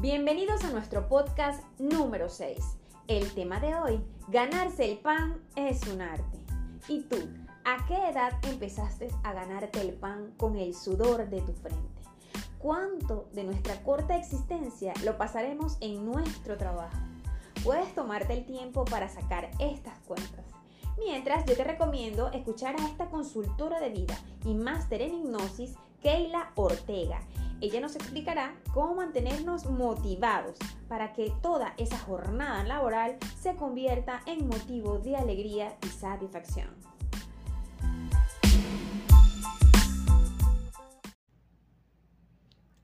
Bienvenidos a nuestro podcast número 6. El tema de hoy, ganarse el pan es un arte. ¿Y tú, a qué edad empezaste a ganarte el pan con el sudor de tu frente? ¿Cuánto de nuestra corta existencia lo pasaremos en nuestro trabajo? Puedes tomarte el tiempo para sacar estas cuentas. Mientras yo te recomiendo escuchar a esta consultora de vida y máster en hipnosis, Keila Ortega. Ella nos explicará cómo mantenernos motivados para que toda esa jornada laboral se convierta en motivo de alegría y satisfacción.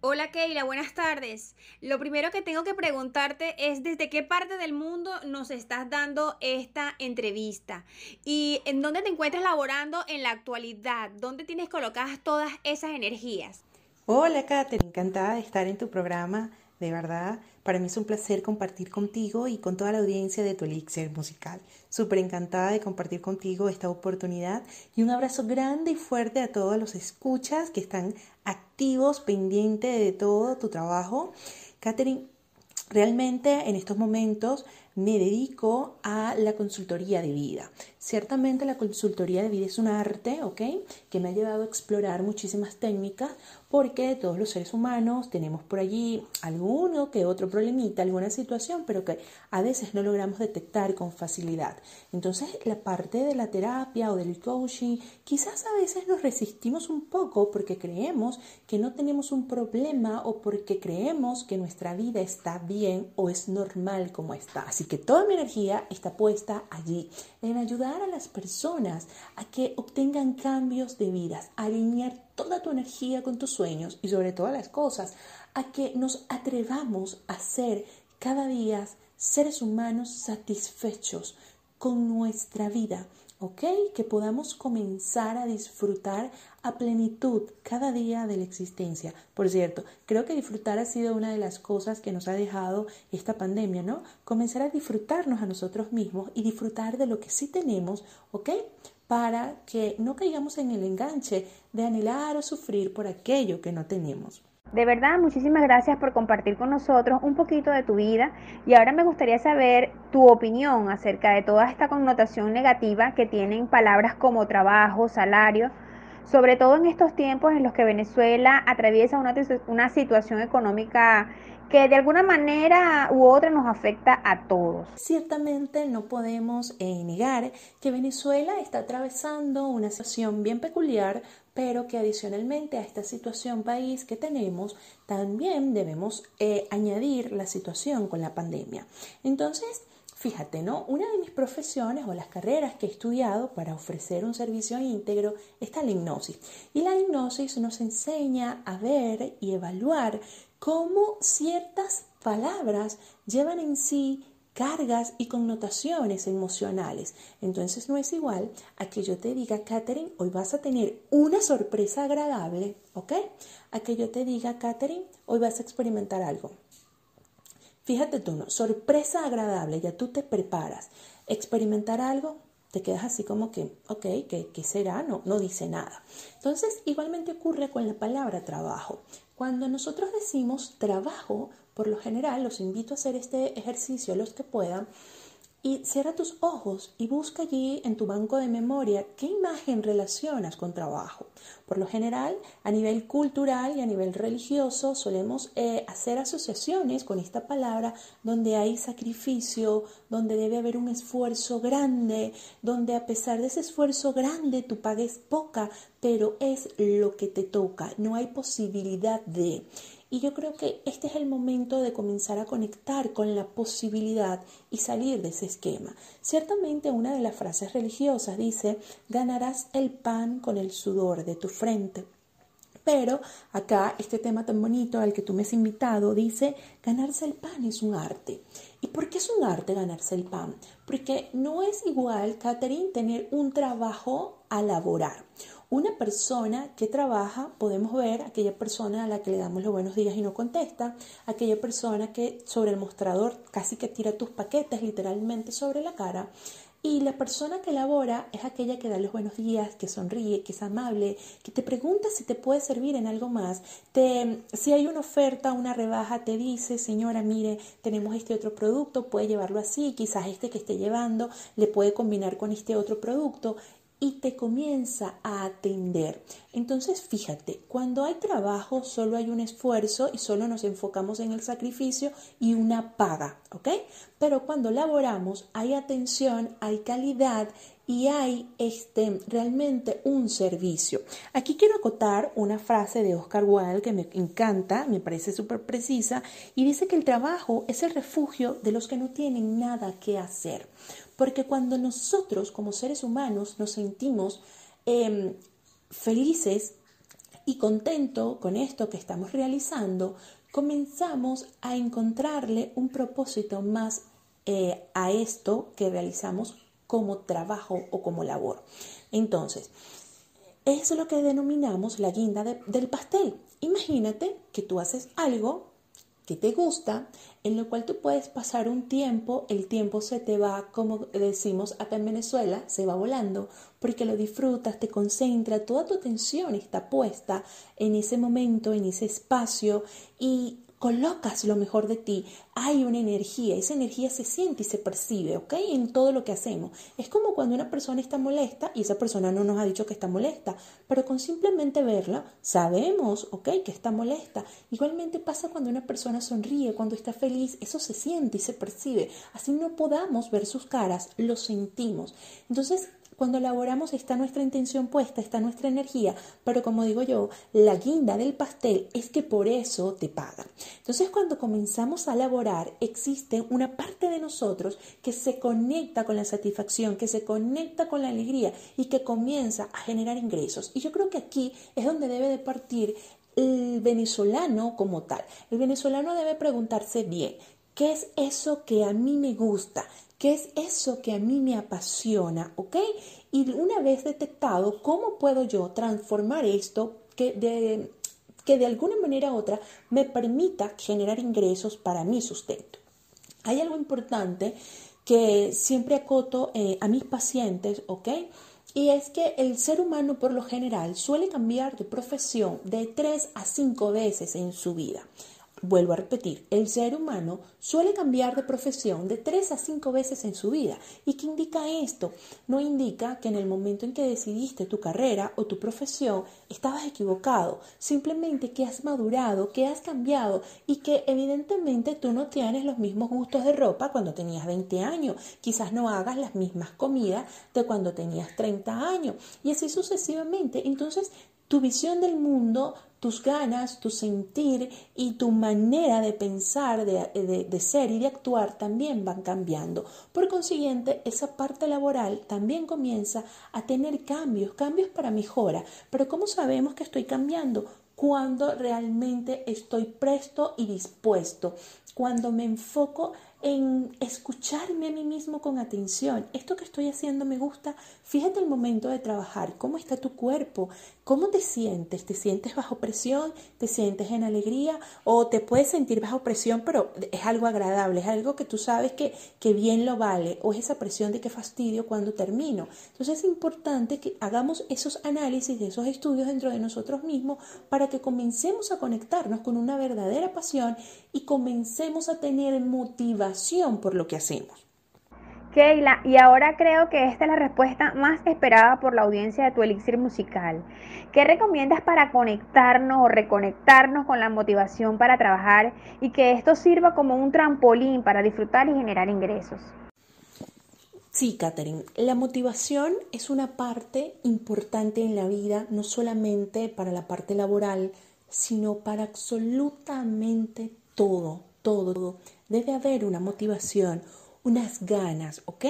Hola Keila, buenas tardes. Lo primero que tengo que preguntarte es desde qué parte del mundo nos estás dando esta entrevista y en dónde te encuentras laborando en la actualidad, dónde tienes colocadas todas esas energías. Hola Katherine, encantada de estar en tu programa, de verdad. Para mí es un placer compartir contigo y con toda la audiencia de tu Elixir musical. Súper encantada de compartir contigo esta oportunidad y un abrazo grande y fuerte a todos los escuchas que están activos, pendientes de todo tu trabajo. Katherine, realmente en estos momentos me dedico a la consultoría de vida. Ciertamente la consultoría de vida es un arte, ¿ok? Que me ha llevado a explorar muchísimas técnicas porque todos los seres humanos tenemos por allí alguno que otro problemita, alguna situación, pero que a veces no logramos detectar con facilidad. Entonces, la parte de la terapia o del coaching, quizás a veces nos resistimos un poco porque creemos que no tenemos un problema o porque creemos que nuestra vida está bien o es normal como está. Así que toda mi energía está puesta allí, en ayudar a las personas a que obtengan cambios de vidas, alinear toda tu energía con tus sueños y sobre todas las cosas, a que nos atrevamos a ser cada día seres humanos satisfechos con nuestra vida, ¿ok? Que podamos comenzar a disfrutar a plenitud cada día de la existencia. Por cierto, creo que disfrutar ha sido una de las cosas que nos ha dejado esta pandemia, ¿no? Comenzar a disfrutarnos a nosotros mismos y disfrutar de lo que sí tenemos, ¿ok? Para que no caigamos en el enganche de anhelar o sufrir por aquello que no tenemos. De verdad, muchísimas gracias por compartir con nosotros un poquito de tu vida y ahora me gustaría saber tu opinión acerca de toda esta connotación negativa que tienen palabras como trabajo, salario, sobre todo en estos tiempos en los que Venezuela atraviesa una, situación económica que de alguna manera u otra nos afecta a todos. Ciertamente no podemos eh, negar que Venezuela está atravesando una situación bien peculiar pero que adicionalmente a esta situación país que tenemos, también debemos eh, añadir la situación con la pandemia. Entonces, Fíjate, ¿no? Una de mis profesiones o las carreras que he estudiado para ofrecer un servicio íntegro está la hipnosis. Y la hipnosis nos enseña a ver y evaluar cómo ciertas palabras llevan en sí cargas y connotaciones emocionales. Entonces no es igual a que yo te diga, Katherine, hoy vas a tener una sorpresa agradable, ¿ok? A que yo te diga, Katherine, hoy vas a experimentar algo. Fíjate tú, ¿no? Sorpresa agradable, ya tú te preparas. Experimentar algo, te quedas así como que, ok, ¿qué, qué será? No, no dice nada. Entonces, igualmente ocurre con la palabra trabajo. Cuando nosotros decimos trabajo, por lo general, los invito a hacer este ejercicio los que puedan y cierra tus ojos y busca allí en tu banco de memoria qué imagen relacionas con trabajo. Por lo general, a nivel cultural y a nivel religioso, solemos eh, hacer asociaciones con esta palabra donde hay sacrificio, donde debe haber un esfuerzo grande, donde a pesar de ese esfuerzo grande tú pagues poca, pero es lo que te toca, no hay posibilidad de. Y yo creo que este es el momento de comenzar a conectar con la posibilidad y salir de ese esquema. Ciertamente una de las frases religiosas dice, ganarás el pan con el sudor de tu frente. Pero acá este tema tan bonito al que tú me has invitado dice, ganarse el pan es un arte. ¿Y por qué es un arte ganarse el pan? Porque no es igual, Catherine, tener un trabajo a laborar. Una persona que trabaja, podemos ver aquella persona a la que le damos los buenos días y no contesta, aquella persona que sobre el mostrador casi que tira tus paquetes literalmente sobre la cara. Y la persona que labora es aquella que da los buenos días, que sonríe, que es amable, que te pregunta si te puede servir en algo más. Te, si hay una oferta, una rebaja, te dice, señora, mire, tenemos este otro producto, puede llevarlo así, quizás este que esté llevando le puede combinar con este otro producto y te comienza a atender. Entonces, fíjate, cuando hay trabajo solo hay un esfuerzo y solo nos enfocamos en el sacrificio y una paga, ¿ok? Pero cuando laboramos hay atención, hay calidad y hay este, realmente un servicio. Aquí quiero acotar una frase de Oscar Wilde que me encanta, me parece súper precisa, y dice que el trabajo es el refugio de los que no tienen nada que hacer. Porque cuando nosotros como seres humanos nos sentimos em, felices y contentos con esto que estamos realizando, comenzamos a encontrarle un propósito más eh, a esto que realizamos como trabajo o como labor. Entonces, es lo que denominamos la guinda del pastel. Imagínate que tú haces algo que te gusta, en lo cual tú puedes pasar un tiempo, el tiempo se te va, como decimos acá en Venezuela, se va volando, porque lo disfrutas, te concentra, toda tu atención está puesta en ese momento, en ese espacio y colocas lo mejor de ti, hay una energía, esa energía se siente y se percibe, ¿ok? En todo lo que hacemos. Es como cuando una persona está molesta y esa persona no nos ha dicho que está molesta, pero con simplemente verla sabemos, ¿ok? Que está molesta. Igualmente pasa cuando una persona sonríe, cuando está feliz, eso se siente y se percibe. Así no podamos ver sus caras, lo sentimos. Entonces, cuando elaboramos está nuestra intención puesta, está nuestra energía, pero como digo yo, la guinda del pastel es que por eso te pagan. Entonces cuando comenzamos a elaborar, existe una parte de nosotros que se conecta con la satisfacción, que se conecta con la alegría y que comienza a generar ingresos. Y yo creo que aquí es donde debe de partir el venezolano como tal. El venezolano debe preguntarse bien, ¿qué es eso que a mí me gusta? ¿Qué es eso que a mí me apasiona? ¿Ok? Y una vez detectado, ¿cómo puedo yo transformar esto que de, que de alguna manera u otra me permita generar ingresos para mi sustento? Hay algo importante que siempre acoto eh, a mis pacientes, ¿ok? Y es que el ser humano por lo general suele cambiar de profesión de tres a cinco veces en su vida. Vuelvo a repetir, el ser humano suele cambiar de profesión de tres a cinco veces en su vida. ¿Y qué indica esto? No indica que en el momento en que decidiste tu carrera o tu profesión estabas equivocado, simplemente que has madurado, que has cambiado y que evidentemente tú no tienes los mismos gustos de ropa cuando tenías 20 años, quizás no hagas las mismas comidas de cuando tenías 30 años y así sucesivamente. Entonces, tu visión del mundo tus ganas, tu sentir y tu manera de pensar, de, ser y de actuar también van cambiando. Por consiguiente, esa parte laboral también comienza a tener cambios, cambios para mejora. Pero ¿cómo sabemos que estoy cambiando? Cuando realmente estoy presto y dispuesto, cuando me enfoco en escucharme a mí mismo con atención. Esto que estoy haciendo me gusta. Fíjate el momento de trabajar, cómo está tu cuerpo, cómo te sientes. ¿Te sientes bajo presión? ¿Te sientes en alegría? ¿O te puedes sentir bajo presión, pero es algo agradable, es algo que tú sabes que, que bien lo vale? ¿O es esa presión de qué fastidio cuando termino? Entonces es importante que hagamos esos análisis esos estudios dentro de nosotros mismos para que comencemos a conectarnos con una verdadera pasión y comencemos a tener motivación por lo que hacemos. Keila, y ahora creo que esta es la respuesta más esperada por la audiencia de tu elixir musical. ¿Qué recomiendas para conectarnos o reconectarnos con la motivación para trabajar y que esto sirva como un trampolín para disfrutar y generar ingresos? Sí, Catherine, la motivación es una parte importante en la vida, no solamente para la parte laboral, sino para absolutamente todo, todo. Debe haber una motivación, unas ganas, ¿ok?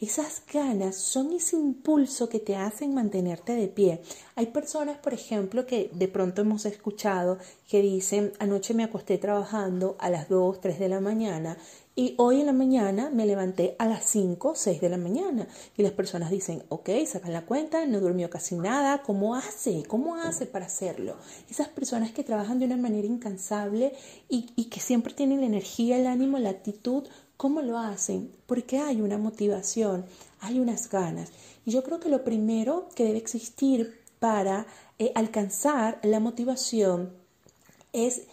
Esas ganas son ese impulso que te hacen mantenerte de pie. Hay personas, por ejemplo, que de pronto hemos escuchado que dicen, anoche me acosté trabajando a las 2, 3 de la mañana y hoy en la mañana me levanté a las 5, 6 de la mañana. Y las personas dicen, ok, sacan la cuenta, no durmió casi nada, ¿cómo hace? ¿Cómo hace para hacerlo? Esas personas que trabajan de una manera incansable y, y que siempre tienen la energía, el ánimo, la actitud, ¿Cómo lo hacen? Porque hay una motivación, hay unas ganas. Y yo creo que lo primero que debe existir para eh, alcanzar la motivación es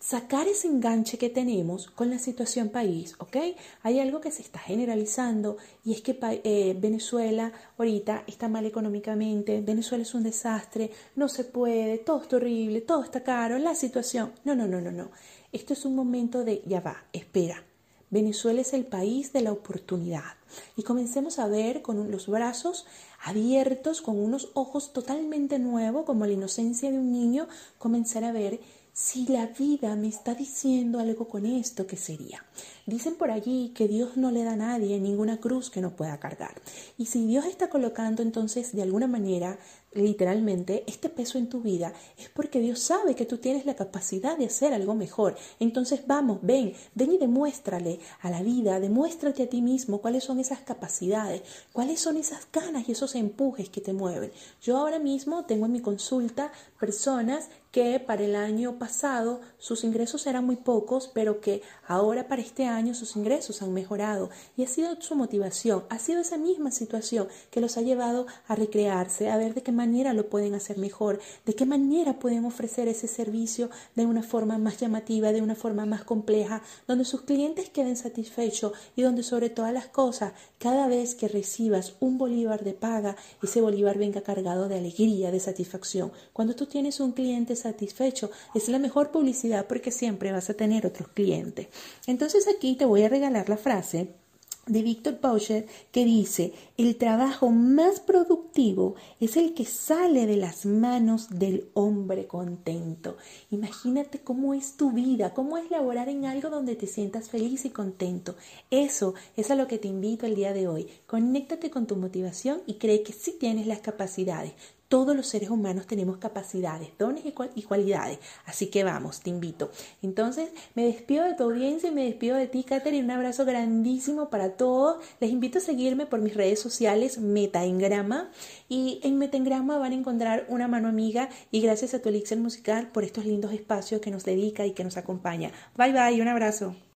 sacar ese enganche que tenemos con la situación país, ¿ok? Hay algo que se está generalizando y es que eh, Venezuela ahorita está mal económicamente, Venezuela es un desastre, no se puede, todo está horrible, todo está caro, la situación. No, no, no, no, no. Esto es un momento de, ya va, espera. Venezuela es el país de la oportunidad. Y comencemos a ver con los brazos abiertos, con unos ojos totalmente nuevos, como la inocencia de un niño, comenzar a ver si la vida me está diciendo algo con esto, ¿qué sería? Dicen por allí que Dios no le da a nadie ninguna cruz que no pueda cargar. Y si Dios está colocando entonces de alguna manera literalmente este peso en tu vida es porque Dios sabe que tú tienes la capacidad de hacer algo mejor. Entonces vamos, ven, ven y demuéstrale a la vida, demuéstrate a ti mismo cuáles son esas capacidades, cuáles son esas ganas y esos empujes que te mueven. Yo ahora mismo tengo en mi consulta personas que para el año pasado sus ingresos eran muy pocos, pero que ahora para este año sus ingresos han mejorado. Y ha sido su motivación, ha sido esa misma situación que los ha llevado a recrearse, a ver de qué manera lo pueden hacer mejor, de qué manera pueden ofrecer ese servicio de una forma más llamativa, de una forma más compleja, donde sus clientes queden satisfechos y donde sobre todas las cosas, cada vez que recibas un bolívar de paga, ese bolívar venga cargado de alegría, de satisfacción. Cuando tú tienes un cliente satisfecho, es la mejor publicidad porque siempre vas a tener otros clientes. Entonces aquí te voy a regalar la frase de Víctor Pocher que dice, el trabajo más productivo es el que sale de las manos del hombre contento. Imagínate cómo es tu vida, cómo es laborar en algo donde te sientas feliz y contento. Eso es a lo que te invito el día de hoy. Conéctate con tu motivación y cree que sí tienes las capacidades. Todos los seres humanos tenemos capacidades, dones y, cualidades. Así que vamos, te invito. Entonces, me despido de tu audiencia y me despido de ti, Katherine. Un abrazo grandísimo para todos. Les invito a seguirme por mis redes sociales, Metaengrama. Y en Metaengrama van a encontrar una mano amiga. Y gracias a tu Elixir Musical por estos lindos espacios que nos dedica y que nos acompaña. Bye bye, un abrazo.